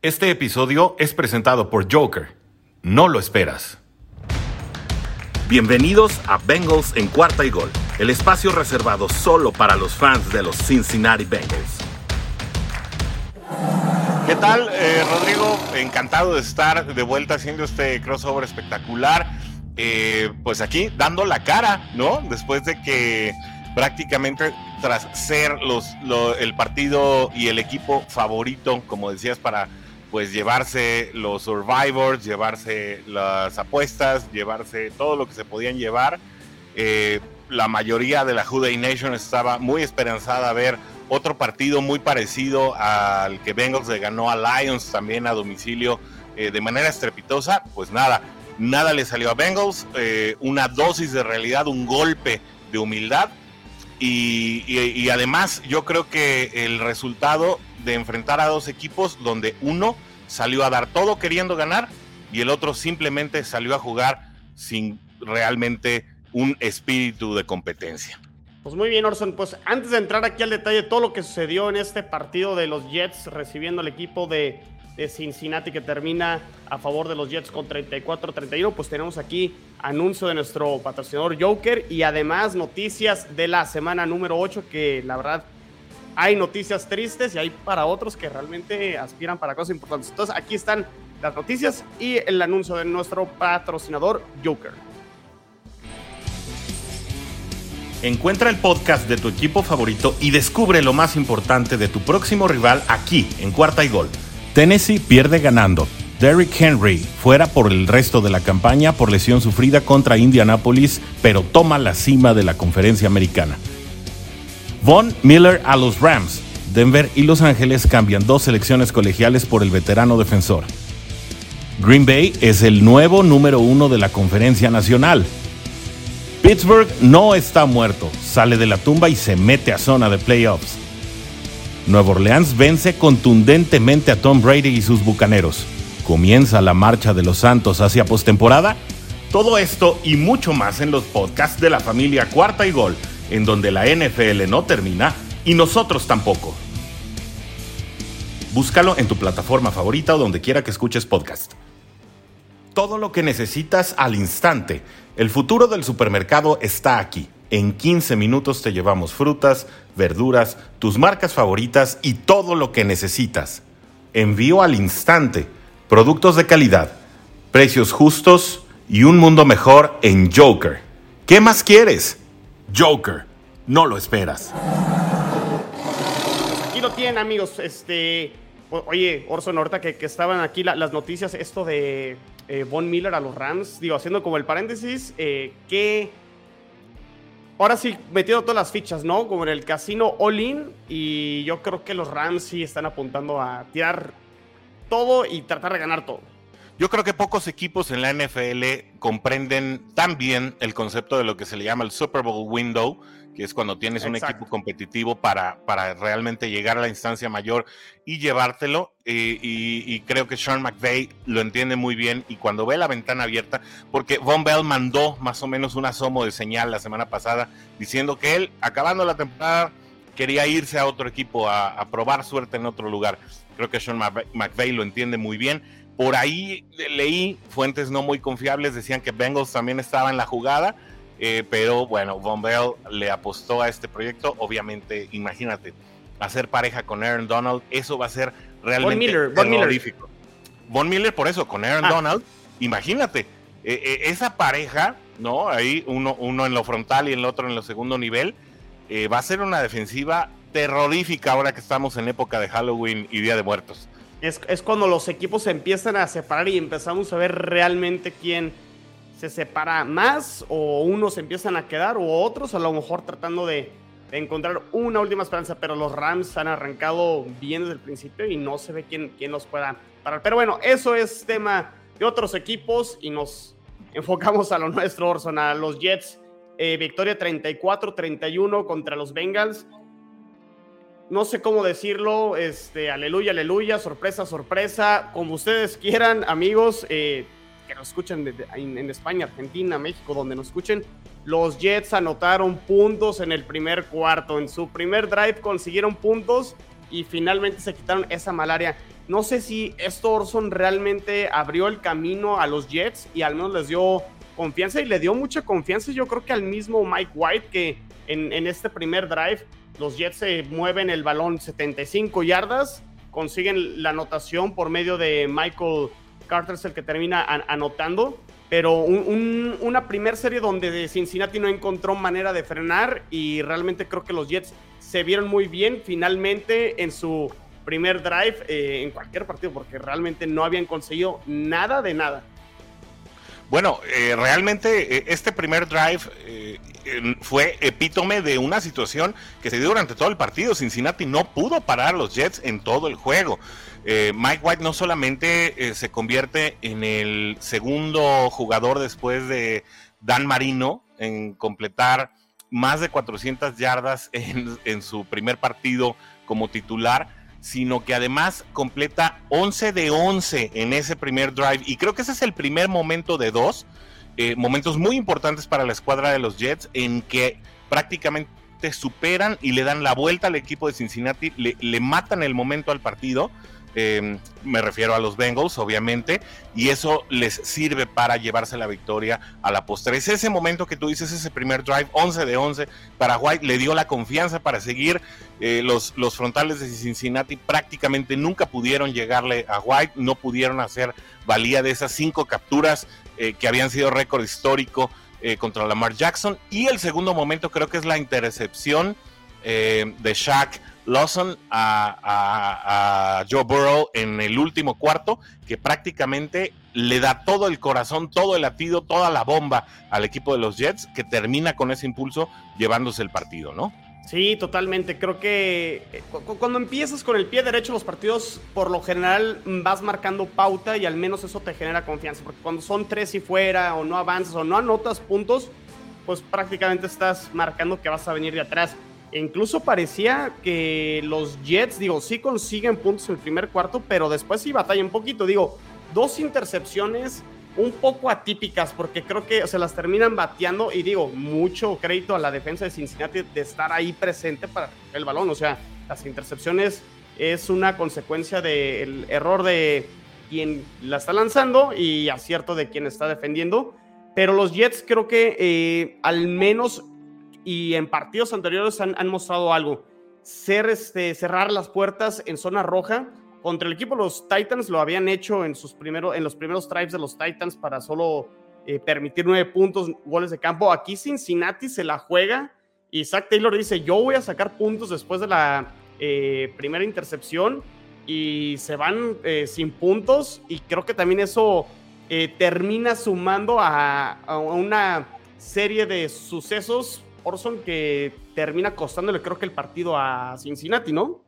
Este episodio es presentado por Joker. No lo esperas. Bienvenidos a Bengals en cuarta y gol, el espacio reservado solo para los fans de los Cincinnati Bengals. ¿Qué tal, eh, Rodrigo? Encantado de estar de vuelta haciendo este crossover espectacular. Eh, pues aquí dando la cara, ¿no? Después de que prácticamente tras ser los, el partido y el equipo favorito, como decías, para pues llevarse los survivors, llevarse las apuestas, llevarse todo lo que se podían llevar. Eh, la mayoría de la Juday Nation estaba muy esperanzada a ver otro partido muy parecido al que Bengals le ganó a Lions también a domicilio eh, de manera estrepitosa. Pues nada, nada le salió a Bengals, eh, una dosis de realidad, un golpe de humildad. y además yo creo que el resultado de enfrentar a dos equipos donde uno salió a dar todo queriendo ganar y el otro simplemente salió a jugar sin realmente un espíritu de competencia. Pues muy bien, Orson. Pues antes de entrar aquí al detalle de todo lo que sucedió en este partido de los Jets recibiendo al equipo de, de Cincinnati que termina a favor de los Jets con 34-31, pues tenemos aquí anuncio de nuestro patrocinador Joker y además noticias de la semana número 8 que la verdad hay noticias tristes y hay para otros que realmente aspiran para cosas importantes. Entonces aquí están las noticias y el anuncio de nuestro patrocinador Joker. Encuentra el podcast de tu equipo favorito y descubre lo más importante de tu próximo rival aquí en Cuarta y Gol. Tennessee pierde ganando. Derrick Henry fuera por el resto de la campaña por lesión sufrida contra Indianapolis, pero toma la cima de la conferencia americana. Von Miller a los Rams. Denver y Los Ángeles cambian dos selecciones colegiales por el veterano defensor. Green Bay es el nuevo número uno de la conferencia nacional. Pittsburgh no está muerto, sale de la tumba y se mete a zona de playoffs. Nueva Orleans vence contundentemente a Tom Brady y sus bucaneros. Comienza la marcha de los Santos hacia postemporada. Todo esto y mucho más en los podcasts de la familia Cuarta y Gol en donde la NFL no termina y nosotros tampoco. Búscalo en tu plataforma favorita o donde quiera que escuches podcast. Todo lo que necesitas al instante. El futuro del supermercado está aquí. En 15 minutos te llevamos frutas, verduras, tus marcas favoritas y todo lo que necesitas. Envío al instante. Productos de calidad, precios justos y un mundo mejor en Joker. ¿Qué más quieres? Joker, no lo esperas. Aquí lo tienen, amigos. Este, oye, Orson, ahorita que, estaban aquí las noticias, esto de eh, Von Miller a los Rams, digo, haciendo como el paréntesis, eh, que ahora sí, metiendo todas las fichas, ¿no? Como en el casino All-In, y yo creo que los Rams sí están apuntando a tirar todo y tratar de ganar todo. Yo creo que pocos equipos en la NFL comprenden tan bien el concepto de lo que se le llama el Super Bowl window, que es cuando tienes un equipo competitivo para, para realmente llegar a la instancia mayor y llevártelo. y, creo que Sean McVay lo entiende muy bien y cuando ve la ventana abierta, porque Von Bell mandó más o menos un asomo de señal la semana pasada diciendo que él, acabando la temporada, quería irse a otro equipo a, a probar suerte en otro lugar. Creo que Sean McVay lo entiende muy bien por ahí leí fuentes no muy confiables, decían que Bengals también estaba en la jugada, eh, pero bueno, Von Bell le apostó a este proyecto. Obviamente, imagínate, hacer pareja con Aaron Donald, eso va a ser realmente Miller, Von Miller. Von Miller, por eso, con Aaron ah. Donald, imagínate, eh, eh, esa pareja, ¿no? Ahí uno, uno en lo frontal y el otro en lo segundo nivel, va a ser una defensiva terrorífica ahora que estamos en época de Halloween y Día de Muertos es, cuando los equipos se empiezan a separar y empezamos a ver realmente quién se separa más o unos empiezan a quedar o otros a lo mejor tratando de, encontrar una última esperanza, pero los Rams han arrancado bien desde el principio y no se ve quién, quién los pueda parar. Pero bueno, eso es tema de otros equipos y nos enfocamos a lo nuestro, Orson, a los Jets. Eh, victoria 34-31 contra los Bengals no sé cómo decirlo, este, aleluya, aleluya, sorpresa, sorpresa, como ustedes quieran, amigos, eh, que nos escuchen en, España, Argentina, México, donde nos escuchen, los Jets anotaron puntos en el primer cuarto, en su primer drive consiguieron puntos y finalmente se quitaron esa malaria. No sé si esto Orson realmente abrió el camino a los Jets y al menos les dio confianza y le dio mucha confianza yo creo que al mismo Mike White que en, en este primer drive los Jets se mueven el balón 75 yardas, consiguen la anotación por medio de Michael Carter, es el que termina anotando. Pero una primera serie donde Cincinnati no encontró manera de frenar y realmente creo que los Jets se vieron muy bien finalmente en su primer drive eh, en cualquier partido porque realmente no habían conseguido nada de nada. Bueno, eh, realmente eh, este primer drive fue epítome de una situación que se dio durante todo el partido. Cincinnati no pudo parar a los Jets en todo el juego. Mike White no solamente se convierte en el segundo jugador después de Dan Marino en completar más de 400 yardas en, en su primer partido como titular, sino que además completa 11 de 11 en ese primer drive. Y creo que ese es el primer momento de dos, eh, momentos muy importantes para la escuadra de los Jets, en que prácticamente superan y le dan la vuelta al equipo de Cincinnati, le, matan el momento al partido Em, me refiero a los Bengals, obviamente, y eso les sirve para llevarse la victoria a la postre. Es ese momento que tú dices, ese primer drive, 11 de 11, para White le dio la confianza para seguir. Eh, los, los frontales de Cincinnati prácticamente nunca pudieron llegarle a White, no pudieron hacer valía de esas cinco capturas eh, que habían sido récord histórico eh, contra Lamar Jackson. Y el segundo momento creo que es la intercepción de Shaq Lawson a, Joe Burrow en el último cuarto, que prácticamente le da todo el corazón, todo el latido, toda la bomba al equipo de los Jets, que termina con ese impulso llevándose el partido, ¿no? Sí, totalmente. Creo que eh, cuando empiezas con el pie derecho los partidos, por lo general vas marcando pauta y al menos eso te genera confianza. Porque cuando son tres y fuera, o no avanzas, o no anotas puntos, pues prácticamente estás marcando que vas a venir de atrás. Incluso parecía que los Jets, digo, sí consiguen puntos en el primer cuarto, pero después sí batalla un poquito. Digo, dos intercepciones un poco atípicas, porque creo que se las terminan bateando. Y digo, mucho crédito a la defensa de Cincinnati de estar ahí presente para el balón. O sea, las intercepciones es una consecuencia del error de quien la está lanzando y acierto de quien está defendiendo. Pero los Jets creo que eh, al menos y en partidos anteriores han, mostrado algo. Ser, este, cerrar las puertas en zona roja. Contra el equipo los Titans lo habían hecho en, sus primeros, en los primeros drives de los Titans para solo eh, permitir nueve puntos, goles de campo. Aquí Cincinnati se la juega y Zach Taylor dice, yo voy a sacar puntos después de la eh, primera intercepción y se van eh, sin puntos y creo que también eso termina sumando a, a, una serie de sucesos Orson que termina costándole creo que el partido a Cincinnati, ¿no?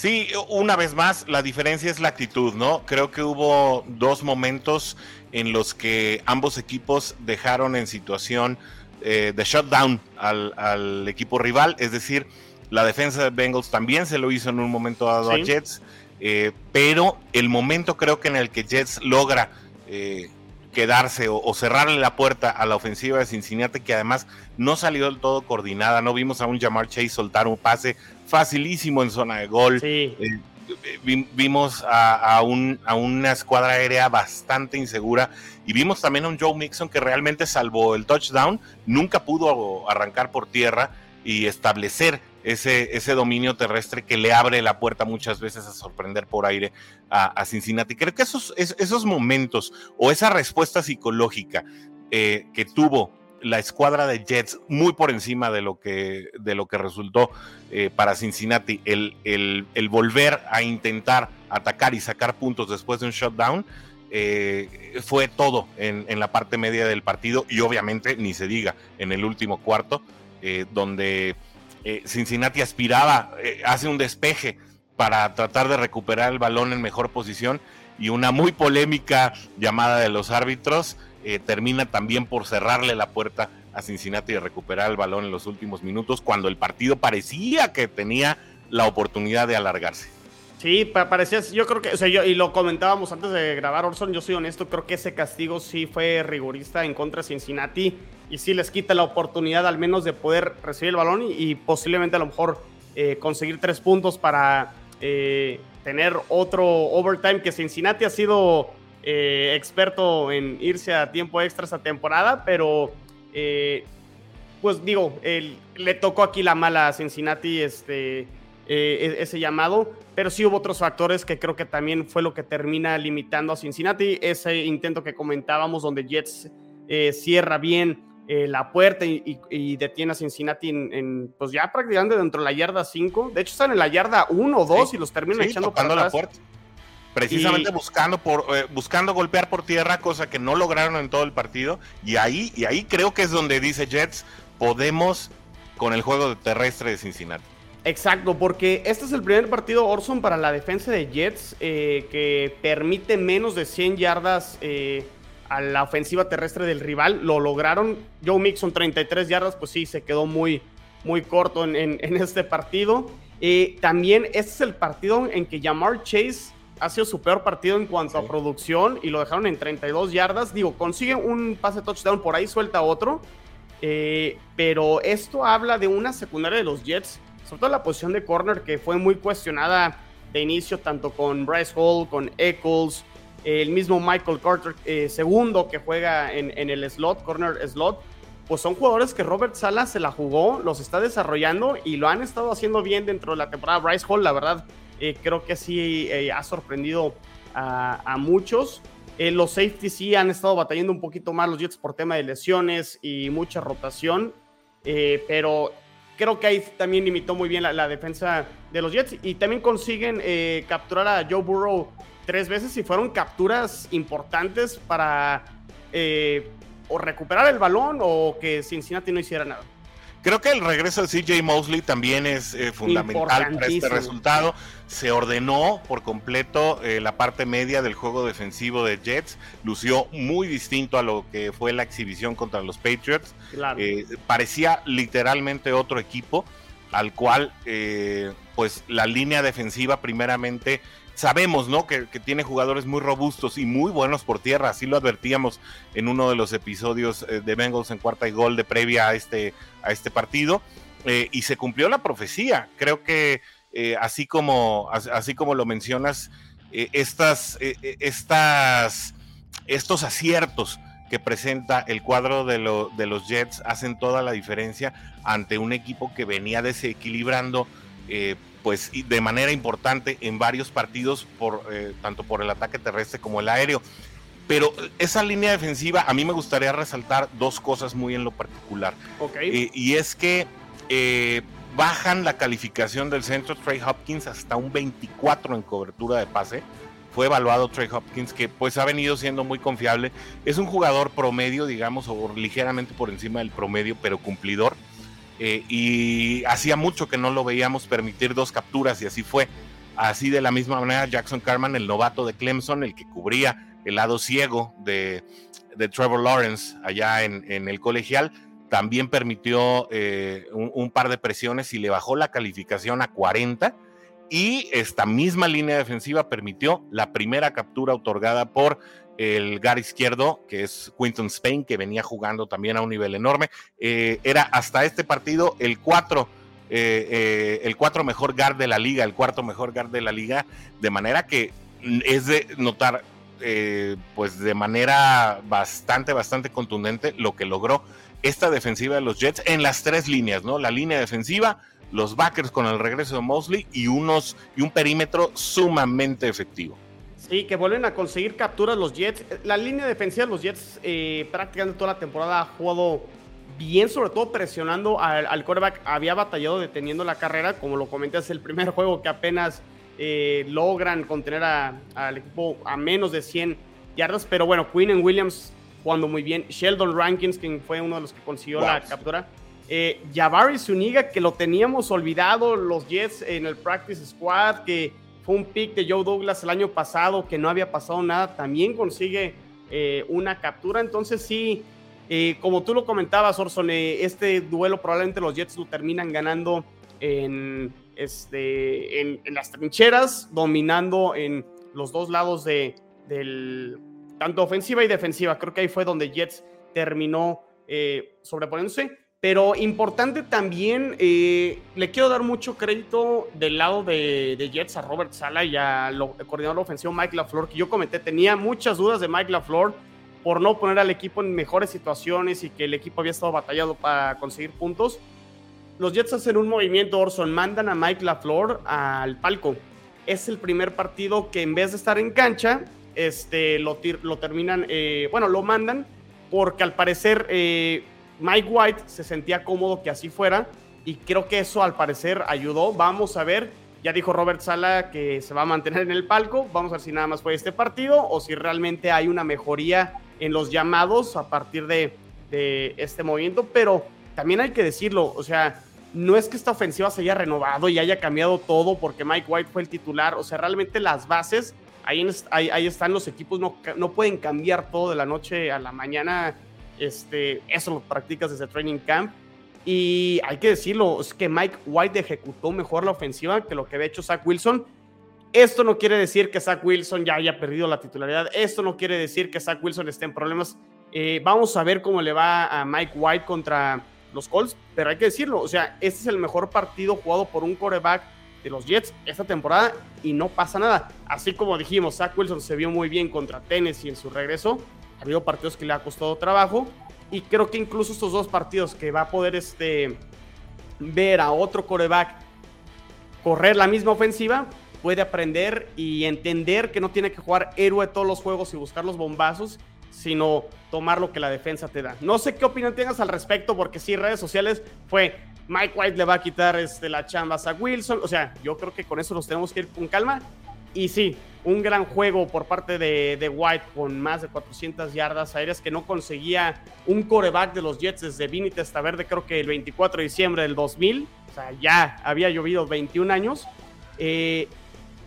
Sí, una vez más, la diferencia es la actitud, ¿no? Creo que hubo dos momentos en los que ambos equipos dejaron en situación eh, de shutdown al, equipo rival, es decir, la defensa de Bengals también se lo hizo en un momento dado a Jets, eh, pero el momento creo que en el que Jets logra eh, quedarse o, cerrarle la puerta a la ofensiva de Cincinnati, que además no salió del todo coordinada. No vimos a un Jamar Chase soltar un pase facilísimo en zona de gol. Eh, vimos a, un, a, una escuadra aérea bastante insegura y vimos también a un Joe Mixon que realmente salvó el touchdown, nunca pudo arrancar por tierra y establecer ese, ese dominio terrestre que le abre la puerta muchas veces a sorprender por aire a, Cincinnati. Creo que esos, esos momentos o esa respuesta psicológica eh, que tuvo la escuadra de Jets muy por encima de lo que, de lo que resultó eh, para Cincinnati, el, el, volver a intentar atacar y sacar puntos después de un shutdown, eh, fue todo en, en, la parte media del partido y obviamente ni se diga en el último cuarto, donde eh, Cincinnati aspiraba, eh, hace un despeje para tratar de recuperar el balón en mejor posición y una muy polémica llamada de los árbitros eh, termina también por cerrarle la puerta a Cincinnati de recuperar el balón en los últimos minutos cuando el partido parecía que tenía la oportunidad de alargarse. Sí, parecía, yo creo que, o sea, yo, y lo comentábamos antes de grabar, Orson, yo soy honesto, creo que ese castigo sí fue rigorista en contra de Cincinnati y sí les quita la oportunidad al menos de poder recibir el balón y, posiblemente a lo mejor eh, conseguir tres puntos para eh, tener otro overtime que Cincinnati ha sido eh, experto en irse a tiempo extra esta temporada, pero eh, pues digo, le tocó aquí la mala a Cincinnati este, e-, ese llamado, pero sí hubo otros factores que creo que también fue lo que termina limitando a Cincinnati, ese intento que comentábamos donde Jets cierra bien eh, la puerta y, detiene a Cincinnati en, pues ya prácticamente dentro de la yarda 5. De hecho, están en la yarda 1 o 2 y los terminan echando para la puerta. Precisamente buscando, por, eh, buscando golpear por tierra, cosa que no lograron en todo el partido. Y ahí, y ahí creo que es donde dice Jets, podemos con el juego terrestre de Cincinnati. Exacto, porque este es el primer partido Orson para la defensa de Jets eh, que permite menos de 100 yardas a la ofensiva terrestre del rival. Lo lograron. Joe Mixon, 33 yardas, pues sí, se quedó muy, muy corto en, este partido. Eh, también este es el partido en que Jamar Chase ha sido su peor partido en cuanto a producción y lo dejaron en 32 yardas. Digo, consigue un pase touchdown, por ahí suelta otro. Eh, pero esto habla de una secundaria de los Jets, sobre todo la posición de corner que fue muy cuestionada de inicio, tanto con Bryce Hall, con Eccles, el mismo Michael Carter, eh, segundo que juega en, el slot, corner slot, pues son jugadores que Robert Sala se la jugó, los está desarrollando y lo han estado haciendo bien dentro de la temporada. Bryce Hall, la verdad, eh, creo que sí eh, ha sorprendido a, muchos. los safeties sí han estado batallando un poquito más los Jets por tema de lesiones y mucha rotación, pero creo que ahí también limitó muy bien la, la, defensa de los Jets y también consiguen capturar a Joe Burrow tres veces y fueron capturas importantes para eh, o recuperar el balón o que Cincinnati no hiciera nada. Creo que el regreso de CJ Mosley también es eh, fundamental para este resultado. Se ordenó por completo eh, la parte media del juego defensivo de Jets. Lució muy distinto a lo que fue la exhibición contra los Patriots. parecía literalmente otro equipo al cual pues la línea defensiva primeramente sabemos, ¿no? Que, tiene jugadores muy robustos y muy buenos por tierra. Así lo advertíamos en uno de los episodios eh, de Bengals en cuarta y gol de previa a este, a este partido. Eh, y se cumplió la profecía. Creo que eh, así, como, así como lo mencionas, estas, estas, estos aciertos que presenta el cuadro de, de los Jets hacen toda la diferencia ante un equipo que venía desequilibrando pues de manera importante en varios partidos, por, eh, tanto por el ataque terrestre como el aéreo. Pero esa línea defensiva, a mí me gustaría resaltar dos cosas muy en lo particular. Eh, y es que eh, bajan la calificación del centro Trey Hopkins hasta un 24 en cobertura de pase. Fue evaluado Trey Hopkins, que pues ha venido siendo muy confiable. Es un jugador promedio, digamos, o ligeramente por encima del promedio, pero cumplidor. Eh, y hacía mucho que no lo veíamos permitir dos capturas y así fue. Así de la misma manera Jackson Carman, el novato de Clemson, el que cubría el lado ciego de, Trevor Lawrence allá en, el colegial, también permitió eh, un, par de presiones y le bajó la calificación a 40. Y esta misma línea defensiva permitió la primera captura otorgada por el gar izquierdo, que es Quinton Spain, que venía jugando también a un nivel enorme. Eh, era hasta este partido el 4. Eh, eh, el cuatro mejor guard de la liga, el cuarto mejor guard de la liga, de manera que es de notar, pues de manera bastante, bastante contundente lo que logró esta defensiva de los Jets en las tres líneas, ¿no? La línea defensiva, los backers con el regreso de Mosley y unos y un perímetro sumamente efectivo. Sí, que vuelven a conseguir capturas los Jets. La línea defensiva de los Jets eh, prácticamente toda la temporada ha jugado bien, sobre todo presionando al, al quarterback. Había batallado deteniendo la carrera, como lo comenté, es el primer juego que apenas eh, logran contener al equipo a menos de 100 yardas. Pero bueno, Quinn and Williams jugando muy bien. Sheldon Rankins, quien fue uno de los que consiguió la captura. Eh, Jabari Zuniga, que lo teníamos olvidado, los Jets en el practice squad, que fue un pick de Joe Douglas el año pasado que no había pasado nada, también consigue eh, una captura. Entonces sí, eh, como tú lo comentabas, Orson, eh, este duelo probablemente los Jets lo terminan ganando en, este, en, las trincheras, dominando en los dos lados de, tanto ofensiva y defensiva. Creo que ahí fue donde Jets terminó sobreponiéndose. Pero importante también, eh, le quiero dar mucho crédito del lado de, Jets a Robert Sala y al coordinador ofensivo Mike LaFleur, que yo comenté, tenía muchas dudas de Mike LaFleur por no poner al equipo en mejores situaciones y que el equipo había estado batallado para conseguir puntos. Los Jets hacen un movimiento, Orson, mandan a Mike LaFleur al palco. Es el primer partido que en vez de estar en cancha, este, lo, lo terminan, eh, bueno, lo mandan porque al parecer... Eh, Mike White se sentía cómodo que así fuera y creo que eso al parecer ayudó. Vamos a ver, ya dijo Robert Sala que se va a mantener en el palco. Vamos a ver si nada más fue este partido o si realmente hay una mejoría en los llamados a partir de, este movimiento. Pero también hay que decirlo, o sea, no es que esta ofensiva se haya renovado y haya cambiado todo porque Mike White fue el titular. O sea, realmente las bases, ahí, ahí, están los equipos, no, no pueden cambiar todo de la noche a la mañana este, eso lo practicas desde training camp. Y hay que decirlo, es que Mike White ejecutó mejor la ofensiva que lo que había hecho Zach Wilson. Esto no quiere decir que Zach Wilson ya haya perdido la titularidad. Esto no quiere decir que Zach Wilson esté en problemas. Eh, vamos a ver cómo le va a Mike White contra los Colts, pero hay que decirlo, o sea, este es el mejor partido jugado por un coreback de los Jets esta temporada y no pasa nada. Así como dijimos, Zach Wilson se vio muy bien contra Tennessee en su regreso ha habido partidos que le ha costado trabajo y creo que incluso estos dos partidos que va a poder este, ver a otro coreback correr la misma ofensiva, puede aprender y entender que no tiene que jugar héroe todos los juegos y buscar los bombazos, sino tomar lo que la defensa te da. No sé qué opinión tengas al respecto, porque sí, redes sociales fue Mike White le va a quitar este, la chamba a Wilson. O sea, yo creo que con eso nos tenemos que ir con calma. Y sí, un gran juego por parte de, White con más de 400 yardas aéreas que no conseguía un coreback de los Jets desde Vinny Testaverde, creo que el 24 de diciembre del 2000. O sea, ya había llovido 21 años. Eh,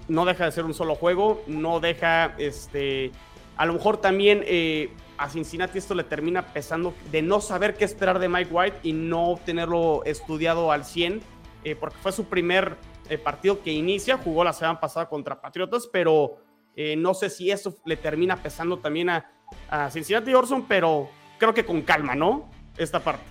no deja de ser un solo juego, no deja, este, a lo mejor también eh, a Cincinnati esto le termina pesando de no saber qué esperar de Mike White y no tenerlo estudiado al 100, eh, porque fue su primer el partido que inicia, jugó la semana pasada contra Patriotas, pero eh, no sé si eso le termina pesando también a, Cincinnati Orson, pero creo que con calma, ¿no? Esta parte.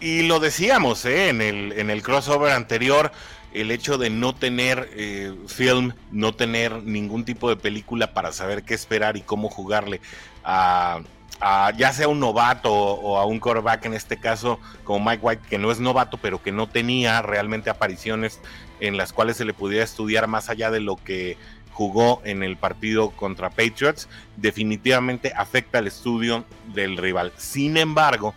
Y lo decíamos ¿eh? en, el, en el crossover anterior, el hecho de no tener eh, film, no tener ningún tipo de película para saber qué esperar y cómo jugarle a, ya sea un novato o a un quarterback en este caso como Mike White que no es novato pero que no tenía realmente apariciones en las cuales se le pudiera estudiar más allá de lo que jugó en el partido contra Patriots definitivamente afecta el estudio del rival. Sin embargo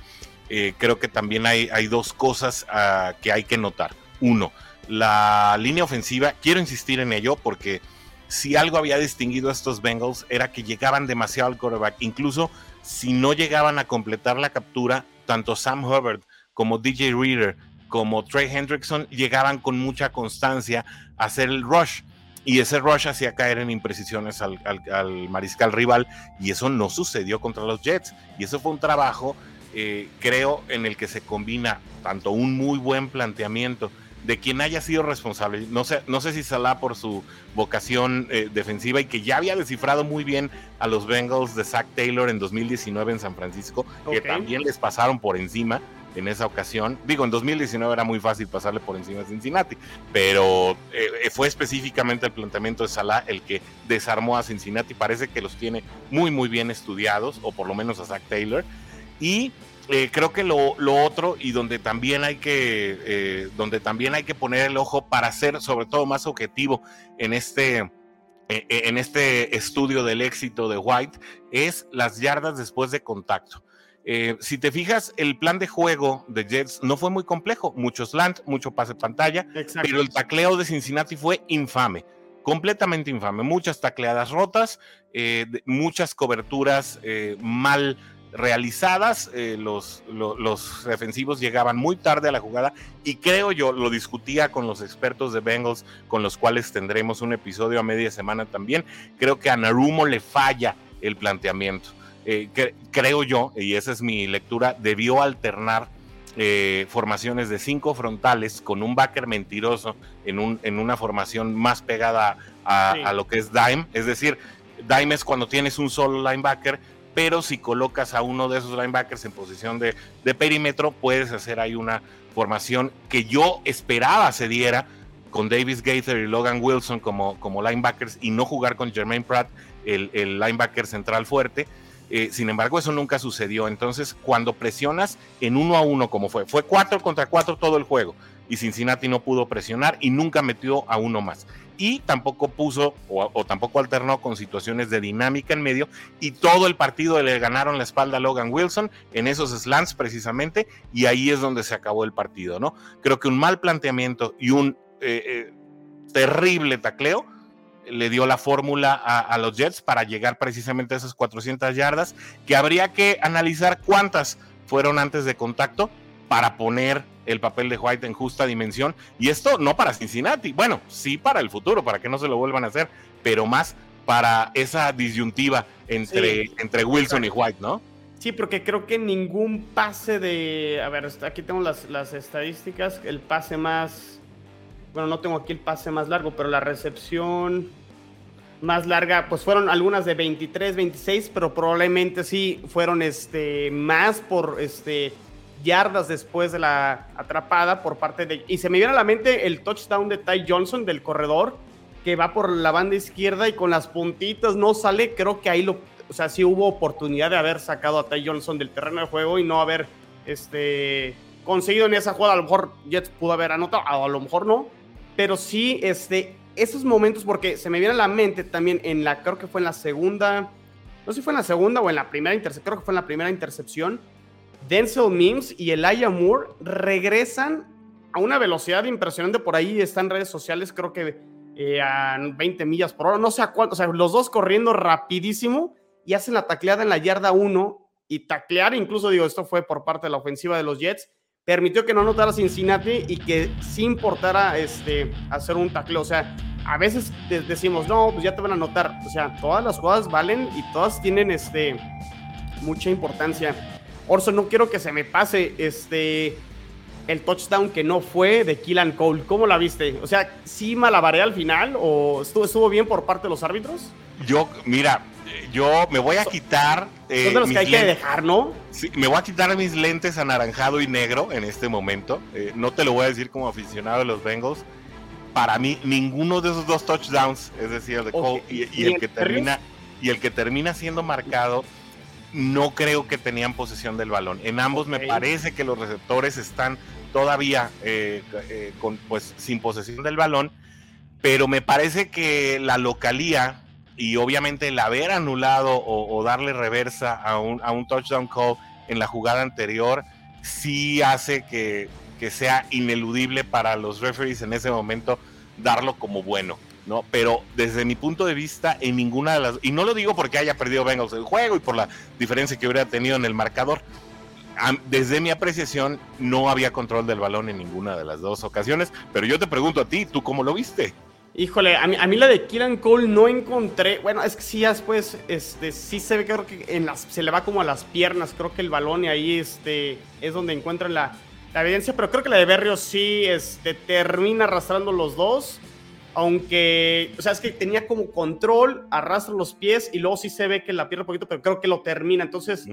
eh, creo que también hay, hay dos cosas ah, que hay que notar. Uno la línea ofensiva quiero insistir en ello porque si algo había distinguido a estos Bengals era que llegaban demasiado al quarterback. Incluso si no llegaban a completar la captura, tanto Sam Hubbard como DJ Reader como Trey Hendrickson llegaban con mucha constancia a hacer el rush. Y ese rush hacía caer en imprecisiones al, mariscal rival y eso no sucedió contra los Jets. Y eso fue un trabajo, eh, creo, en el que se combina tanto un muy buen planteamiento de quien haya sido responsable. No sé, no sé si Salah por su vocación eh, defensiva y que ya había descifrado muy bien a los Bengals de Zach Taylor en 2019 en San Francisco, que también les pasaron por encima en esa ocasión. Digo, en 2019 era muy fácil pasarle por encima a Cincinnati, pero eh, fue específicamente el planteamiento de Salah el que desarmó a Cincinnati. Parece que los tiene muy, muy bien estudiados, o por lo menos a Zach Taylor. Y eh, creo que lo, otro y donde también hay que eh, donde también hay que poner el ojo para ser sobre todo más objetivo en este en este estudio del éxito de White es las yardas después de contacto. Si te fijas, el plan de juego de Jets no fue muy complejo, mucho slant, mucho pase pantalla, pero el tacleo de Cincinnati fue infame, completamente infame, muchas tacleadas rotas, muchas coberturas mal realizadas, eh, los, los, defensivos llegaban muy tarde a la jugada y creo yo, lo discutía con los expertos de Bengals, con los cuales tendremos un episodio a media semana también, creo que a Narumo le falla el planteamiento. Eh, creo yo, y esa es mi lectura, debió alternar eh, formaciones de cinco frontales con un backer mentiroso en, un, en una formación más pegada a, a lo que es dime, es decir, dime es cuando tienes un solo linebacker pero si colocas a uno de esos linebackers en posición de, de perímetro, puedes hacer ahí una formación que yo esperaba se diera con Davis Gaither y Logan Wilson como, como linebackers y no jugar con Jermaine Pratt, el, el linebacker central fuerte. Eh, sin embargo, eso nunca sucedió. Entonces, cuando presionas en uno a uno, como fue, fue cuatro contra cuatro todo el juego y Cincinnati no pudo presionar y nunca metió a uno más. Y tampoco puso o, tampoco alternó con situaciones de dinámica en medio y todo el partido le ganaron la espalda a Logan Wilson en esos slants precisamente y ahí es donde se acabó el partido, ¿no? Creo que un mal planteamiento y un eh, eh, terrible tacleo le dio la fórmula a, los Jets para llegar precisamente a esas 400 yardas, que habría que analizar cuántas fueron antes de contacto para poner el papel de White en justa dimensión. Y esto no para Cincinnati, bueno, sí para el futuro, para que no se lo vuelvan a hacer, pero más para esa disyuntiva entre, entre Wilson y White, ¿no? Sí, porque creo que ningún pase de... A ver, aquí tengo las, las estadísticas, el pase más bueno, no tengo aquí el pase más largo, pero la recepción más larga, pues fueron algunas de 23, 26, pero probablemente sí fueron este, más por este, yardas después de la atrapada por parte de... Y se me viene a la mente el touchdown de Ty Johnson del corredor, que va por la banda izquierda y con las puntitas no sale. Creo que ahí lo... O sea, sí hubo oportunidad de haber sacado a Ty Johnson del terreno de juego y no haber este, conseguido en esa jugada. A lo mejor Jets pudo haber anotado, a lo mejor no pero sí, este, esos momentos, porque se me viene a la mente también en la, creo que fue en la segunda, no sé si fue en la segunda o en la primera intercepción, creo que fue en la primera intercepción, Denzel Mims y Elijah Moore regresan a una velocidad impresionante, por ahí están redes sociales, creo que eh, a 20 millas por hora, no sé a cuánto, o sea, los dos corriendo rapidísimo y hacen la tacleada en la yarda 1 y taclear, incluso digo, esto fue por parte de la ofensiva de los Jets, permitió que no anotara Cincinnati y que sí importara este, hacer un tacleo. O sea, a veces decimos, no, pues ya te van a anotar. O sea, todas las jugadas valen y todas tienen este, mucha importancia. Orso, no quiero que se me pase este, el touchdown que no fue de Killan Cole. ¿Cómo la viste? O sea, ¿sí malabaré al final o estuvo, estuvo bien por parte de los árbitros? Yo, mira, yo me voy a quitar. Eh, son de los que hay que dejar, ¿no? Sí, me voy a quitar mis lentes anaranjado y negro en este momento. Eh, no te lo voy a decir como aficionado de los Bengals. Para mí, ninguno de esos dos touchdowns, es decir, el de Cole y, el que termina y el que termina siendo marcado, no creo que tenían posesión del balón. En ambos me parece que los receptores están todavía eh, con, pues, sin posesión del balón, pero me parece que la localía y obviamente el haber anulado o, darle reversa a un, a un, touchdown call en la jugada anterior sí hace que, que, sea ineludible para los referees en ese momento darlo como bueno, ¿no? Pero desde mi punto de vista, en ninguna de las... Y no lo digo porque haya perdido Bengals el juego y por la diferencia que hubiera tenido en el marcador. Desde mi apreciación, no había control del balón en ninguna de las dos ocasiones, pero yo te pregunto a ti, ¿tú cómo lo viste? Híjole, a mí, a mí la de Killan Cole no encontré. Bueno, es que sí, después, este, sí se ve, creo que en las, se le va como a las piernas. Creo que el balón y ahí este, es donde encuentran la, evidencia. Pero creo que la de Berrios sí este, termina arrastrando los dos. Aunque, o sea, es que tenía como control, arrastra los pies y luego sí se ve que la pierde un poquito, pero creo que lo termina. Entonces,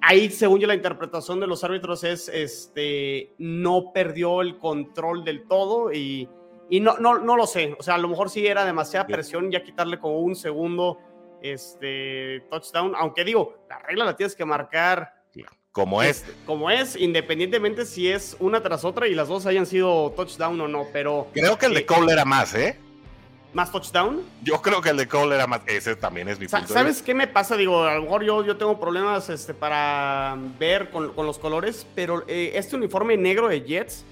ahí, según yo, la interpretación de los árbitros es, este, no perdió el control del todo y y no, no, no lo sé. O sea, a lo mejor sí era demasiada presión ya quitarle como un segundo este, touchdown. Aunque digo, la regla la tienes que marcar. Como es. Como es, independientemente si es una tras otra y las dos hayan sido touchdown o no, pero... Creo que el de eh, Cole era más, ¿eh? ¿Más touchdown? Yo creo que el de Cole era más. Ese también es mi punto ¿Sabes qué me pasa? Digo, a lo mejor yo, yo tengo problemas este, para ver con, con los colores, pero eh, este uniforme negro de Jets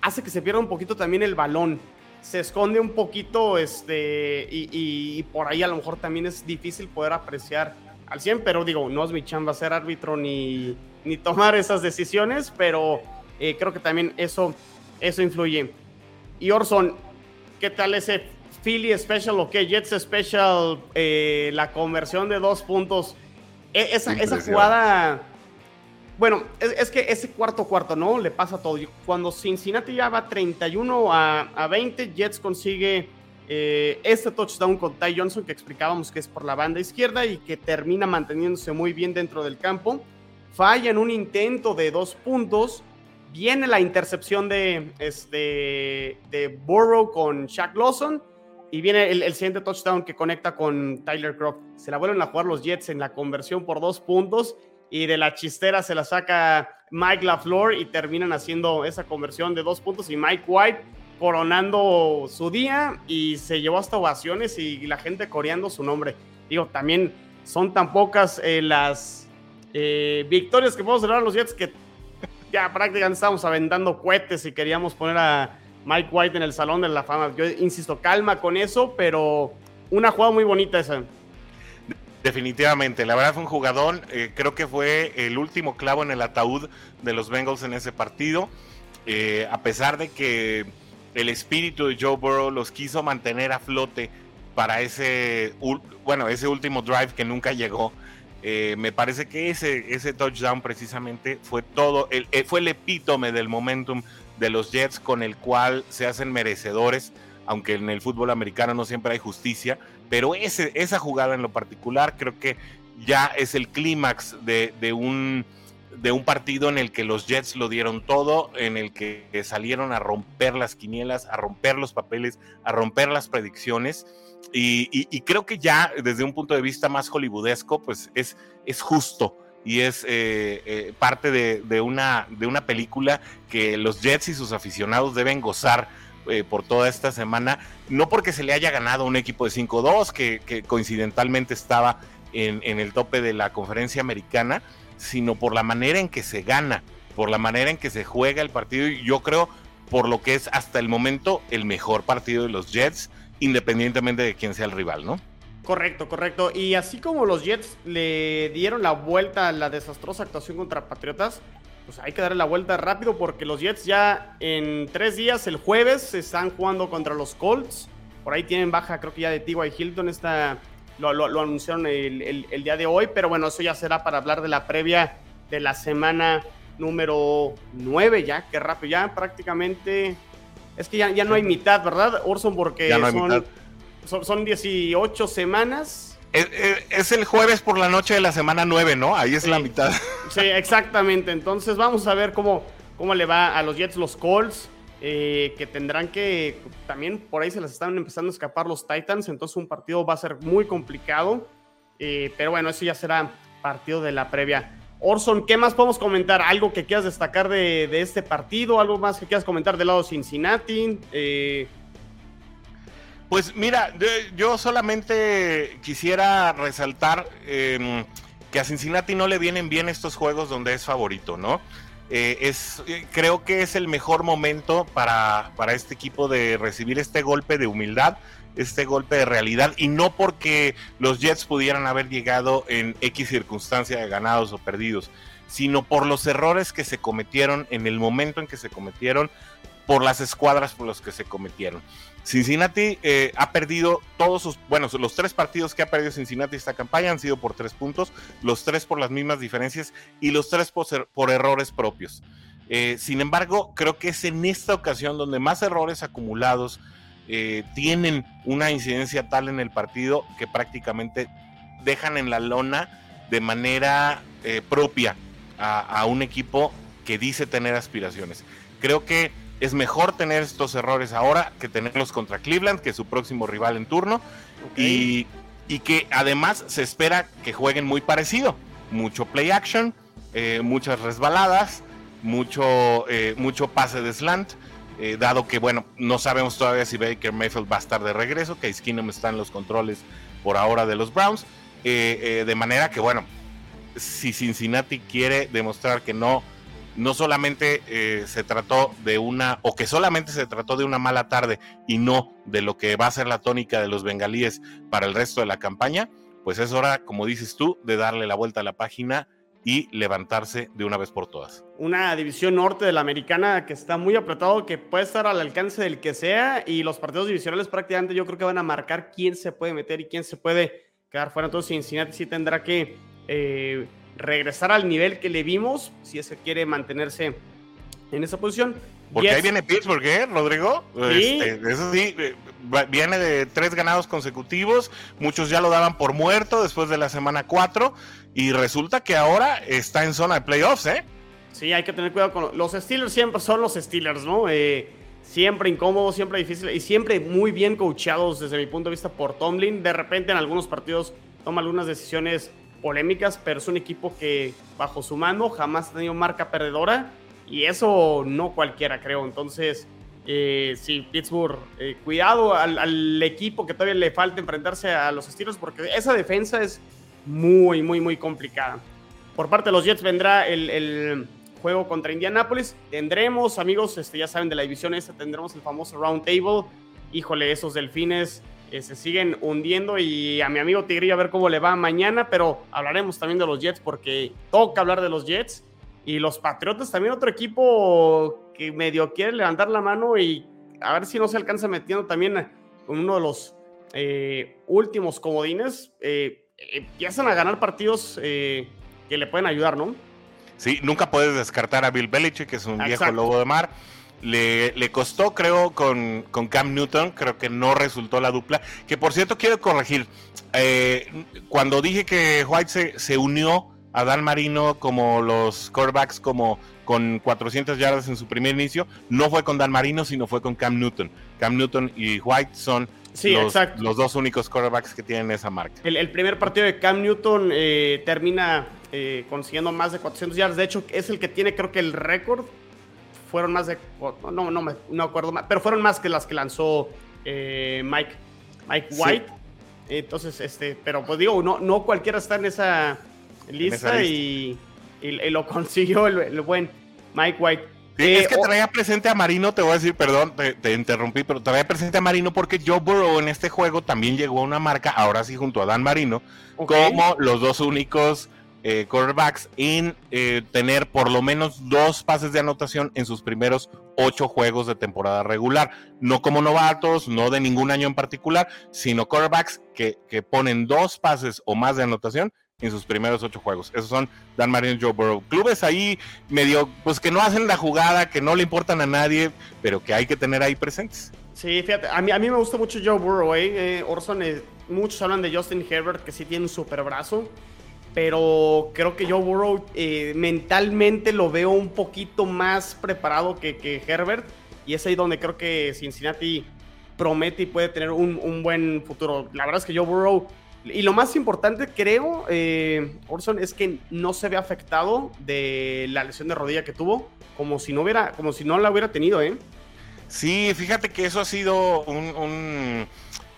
hace que se pierda un poquito también el balón se esconde un poquito este, y, por ahí a lo mejor también es difícil poder apreciar al 100, pero digo, no es mi chamba ser árbitro ni, ni tomar esas decisiones, pero eh, creo que también eso, eso influye. Y Orson, ¿qué tal ese Philly Special o qué? Jets Special, eh, la conversión de dos puntos? E, esa, esa jugada bueno, es, que ese cuarto cuarto, ¿no? Le pasa todo. Cuando Cincinnati ya va 31 a, a 20, Jets consigue este touchdown con Ty Johnson que explicábamos que es por la banda izquierda y que termina manteniéndose muy bien dentro del campo. Falla en un intento de dos puntos. Viene la intercepción de, este, de Burrow con Shaq Lawson. Y viene el, siguiente touchdown que conecta con Tyler Croft. Se la vuelven a jugar los Jets en la conversión por dos puntos. Y de la chistera se la saca Mike LaFleur y terminan haciendo esa conversión de dos puntos. Y Mike White coronando su día y se llevó hasta ovaciones y la gente coreando su nombre. Digo, también son tan pocas eh, las eh, victorias que podemos celebrar los Jets que ya prácticamente estábamos aventando cohetes y queríamos poner a Mike White en el Salón de la Fama. Yo insisto, calma con eso, pero una jugada muy bonita esa. Definitivamente, la verdad fue un jugador, eh, creo que fue el último clavo en el ataúd de los Bengals en ese partido, a pesar de que el espíritu de Joe Burrow los quiso mantener a flote para ese, bueno, ese último drive que nunca llegó. Eh, me parece que ese, ese touchdown precisamente fue todo, el, eh, fue el epítome del momentum de los Jets con el cual se hacen merecedores, aunque en el fútbol americano no siempre hay justicia, pero esa jugada en lo particular creo que ya es el clímax de, de un de un partido en el que los Jets lo dieron todo, en el que salieron a romper las quinielas, a romper los papeles, a romper las predicciones. Y, creo que ya desde un punto de vista más hollywoodesco, pues es, es justo y es eh, eh, parte de, una, de una película que los Jets y sus aficionados deben gozar eh, por toda esta semana, no porque se le haya ganado un equipo de 5-2 que, coincidentalmente estaba en, en el tope de la conferencia americana, sino por la manera en que se gana, por la manera en que se juega el partido y yo creo por lo que es hasta el momento el mejor partido de los Jets, independientemente de quién sea el rival, ¿no? Correcto, correcto. Y así como los Jets le dieron la vuelta a la desastrosa actuación contra Patriotas, pues hay que darle la vuelta rápido porque los Jets ya en tres días, el jueves, se están jugando contra los Colts. Por ahí tienen baja, creo que ya de T.Y. Hilton esta lo, anunciaron el, día de hoy, pero bueno, eso ya será para hablar de la previa de la semana número 9, ya, qué rápido, ya prácticamente, es que ya, ya no hay mitad, ¿verdad, Orson? Porque son, son, 18 semanas. Es, el jueves por la noche de la semana 9, ¿no? Ahí es la mitad. Sí, exactamente. Entonces vamos a ver cómo, cómo le va a los Jets, los Colts. Eh, que tendrán que, también por ahí se les están empezando a escapar los Titans, entonces un partido va a ser muy complicado, eh, pero bueno, eso ya será partido de la previa. Orson, ¿qué más podemos comentar? ¿Algo que quieras destacar de, este partido? ¿Algo más que quieras comentar del lado de Cincinnati? Eh, pues mira, yo solamente quisiera resaltar em, que a Cincinnati no le vienen bien estos juegos donde es favorito, ¿no? Eh, es, eh, creo que es el mejor momento para, para este equipo de recibir este golpe de humildad, este golpe de realidad, y no porque los Jets pudieran haber llegado en X circunstancia de ganados o perdidos, sino por los errores que se cometieron en el momento en que se cometieron, por las escuadras por los que se cometieron. Cincinnati eh, ha perdido todos sus, bueno, los tres partidos que ha perdido Cincinnati esta campaña han sido por tres puntos, los tres por las mismas diferencias y los tres por, errores propios. Eh, sin embargo, creo que es en esta ocasión donde más errores acumulados eh, tienen una incidencia tal en el partido que prácticamente dejan en la lona de manera propia a un equipo que dice tener aspiraciones. Creo que es mejor tener estos errores ahora que tenerlos contra Cleveland, que es su próximo rival en turno, y, que además se espera que jueguen muy parecido. Mucho play action, eh, muchas resbaladas, mucho, eh, mucho pase de slant. Eh, dado que, bueno, no sabemos todavía si Baker Mayfield va a estar de regreso, que Skinner está en los controles por ahora de los Browns. de manera que, bueno, si Cincinnati quiere demostrar que no no solamente eh, se trató de una, o que solamente se trató de una mala tarde y no de lo que va a ser la tónica de los bengalíes para el resto de la campaña, pues es hora, como dices tú, de darle la vuelta a la página y levantarse de una vez por todas. Una división norte de la americana que está muy apretado, que puede estar al alcance del que sea, y los partidos divisionales prácticamente yo creo que van a marcar quién se puede meter y quién se puede quedar fuera. Entonces Cincinnati sí tendrá que... Eh, regresar al nivel que le vimos, si ese quiere mantenerse en esa posición. Porque ahí viene Pittsburgh, ¿eh, Rodrigo? Este, eso sí, viene de tres ganados consecutivos, muchos ya lo daban por muerto después de la semana 4 y resulta que ahora está en zona de playoffs, ¿eh? Sí, hay que tener cuidado con los Steelers, siempre son los Steelers, ¿no? Eh, siempre incómodos, siempre difíciles y siempre muy bien coachados desde mi punto de vista por Tomlin. De repente en algunos partidos toma algunas decisiones polémicas, pero es un equipo que bajo su mando jamás ha tenido marca perdedora y eso no cualquiera creo. Entonces, eh, sí, Pittsburgh, eh, cuidado al, equipo que todavía le falta enfrentarse a los Steelers porque esa defensa es muy, muy, muy complicada. Por parte de los Jets vendrá el juego contra Indianapolis. Tendremos, amigos, este, ya saben de la división esta, tendremos el famoso round table. Híjole, esos delfines eh, se siguen hundiendo y a mi amigo Tigrillo a ver cómo le va mañana, pero hablaremos también de los Jets porque toca hablar de los Jets. Y los Patriotas también otro equipo que medio quiere levantar la mano y a ver si no se alcanza metiendo también con uno de los eh, últimos comodines. Eh, empiezan a ganar partidos que le pueden ayudar, ¿no? Sí, nunca puedes descartar a Bill Belichick, que es un viejo lobo de mar. Le, le costó, creo, con, con, Cam Newton, creo que no resultó la dupla. Que por cierto, quiero corregir. Eh, cuando dije que White se, se, unió a Dan Marino como los quarterbacks, como con 400 yardas en su primer inicio, no fue con Dan Marino, sino fue con Cam Newton. Cam Newton y White son los, los, dos únicos quarterbacks que tienen esa marca. El, el primer partido de Cam Newton eh, termina eh, consiguiendo más de 400 yardas. De hecho, es el que tiene, creo que el récord. Fueron más de. No, no, me, no acuerdo más, pero fueron más que las que lanzó eh, Mike, Mike White. Entonces, este, pero pues digo, no, no cualquiera está en esa lista, Y, lo consiguió el, buen Mike White. es que traía presente a Marino, te voy a decir, perdón, te, interrumpí, pero traía presente a Marino porque Joe Burrow en este juego también llegó a una marca, ahora sí junto a Dan Marino, como los dos únicos eh, en eh, tener por lo menos dos pases de anotación en sus primeros ocho juegos de temporada regular. No como novatos, no de ningún año en particular, sino quarterbacks que, que ponen dos pases o más de anotación en sus primeros ocho juegos. Esos son Dan Marino y Joe Burrow. Clubes ahí medio, pues que no hacen la jugada, que no le importan a nadie, pero que hay que tener ahí presentes. Sí, fíjate, a mí, a mí me gusta mucho Joe Burrow, ¿eh? eh Orson, muchos hablan de Justin Herbert, que sí tiene un super brazo pero creo que Joe Burrow eh, mentalmente lo veo un poquito más preparado que, Herbert y es ahí donde creo que Cincinnati promete y puede tener un, buen futuro. La verdad es que Joe Burrow, y lo más importante creo, eh, Orson, es que no se ve afectado de la lesión de rodilla que tuvo, como si no, hubiera, como si no la hubiera tenido, ¿eh? Sí, fíjate que eso ha sido un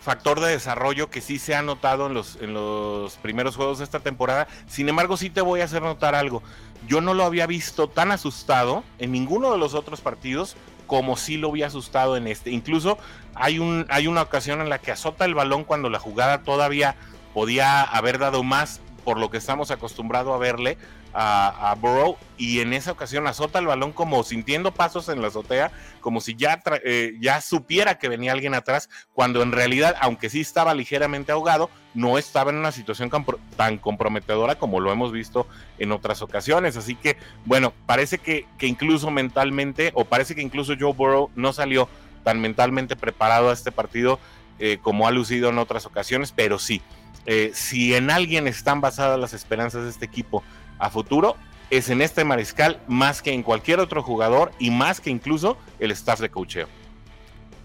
factor de desarrollo que sí se ha notado en los, en los primeros juegos de esta temporada. Sin embargo, sí te voy a hacer notar algo. Yo no lo había visto tan asustado en ninguno de los otros partidos como sí lo había asustado en este. Incluso hay, un, hay una ocasión en la que azota el balón cuando la jugada todavía podía haber dado más por lo que estamos acostumbrados a verle a, Burrow y en esa ocasión azota el balón como sintiendo pasos en la azotea, como si ya, eh, ya supiera que venía alguien atrás, cuando en realidad, aunque sí estaba ligeramente ahogado, no estaba en una situación tan comprometedora como lo hemos visto en otras ocasiones. Así que, bueno, parece que, que incluso mentalmente, o parece que incluso Joe Burrow no salió tan mentalmente preparado a este partido eh, como ha lucido en otras ocasiones, pero sí, eh, si en alguien están basadas las esperanzas de este equipo a futuro es en este mariscal más que en cualquier otro jugador y más que incluso el staff de cocheo.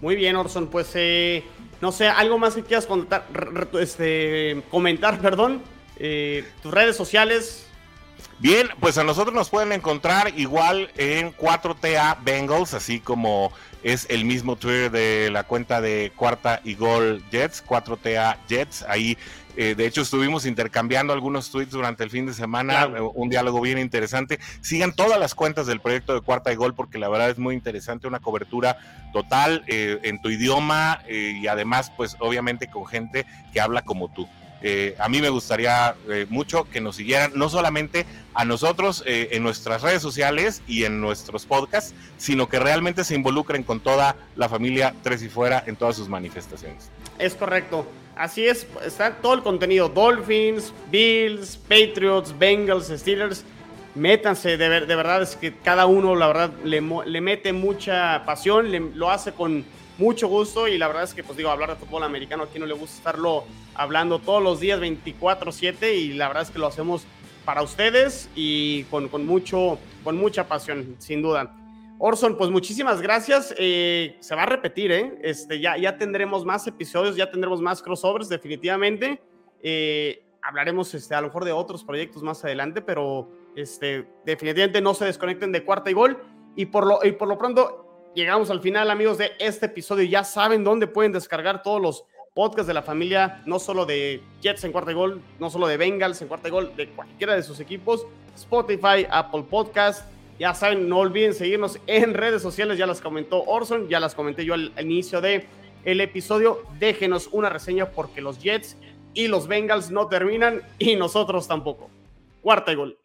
Muy bien, Orson, pues eh, no sé, algo más que quieras contar, este, comentar, perdón, eh, tus redes sociales. Bien, pues a nosotros nos pueden encontrar igual en 4TA Bengals, así como es el mismo Twitter de la cuenta de Cuarta y Gol Jets, 4TA Jets, ahí eh, de hecho, estuvimos intercambiando algunos tweets durante el fin de semana, eh, un diálogo bien interesante. Sigan todas las cuentas del proyecto de Cuarta y Gol porque la verdad es muy interesante, una cobertura total eh, en tu idioma y además, pues obviamente con gente que habla como tú. a mí me gustaría mucho que nos siguieran, no solamente a nosotros en nuestras redes sociales y en nuestros podcasts, sino que realmente se involucren con toda la familia Tres y Fuera en todas sus manifestaciones. Es correcto. Así es, está todo el contenido. Dolphins, Bills, Patriots, Bengals, Steelers. Métanse, de, de verdad es que cada uno, la verdad, le, mete mucha pasión, lo hace con mucho gusto y la verdad es que, pues digo, hablar de fútbol americano, aquí no le gusta estarlo hablando todos los días 24/7 y la verdad es que lo hacemos para ustedes y con, mucho, con mucha pasión, sin duda. Orson, pues muchísimas gracias. Eh, se va a repetir, ¿eh? Este, ya, tendremos más episodios, ya tendremos más crossovers, definitivamente. Eh, hablaremos este, a lo mejor de otros proyectos más adelante, pero este, definitivamente no se desconecten de cuarta y gol. Y por, lo, y por lo pronto, llegamos al final, amigos, de este episodio. Ya saben dónde pueden descargar todos los podcasts de la familia, no solo de Jets en cuarta y gol, no solo de Bengals en cuarta y gol, de cualquiera de sus equipos, Spotify, Apple Podcast ya saben, no olviden seguirnos en redes sociales, ya las comentó Orson, ya las comenté yo al, inicio de el episodio. Déjenos una reseña porque los Jets y los Bengals no terminan y nosotros tampoco. Cuarta y gol.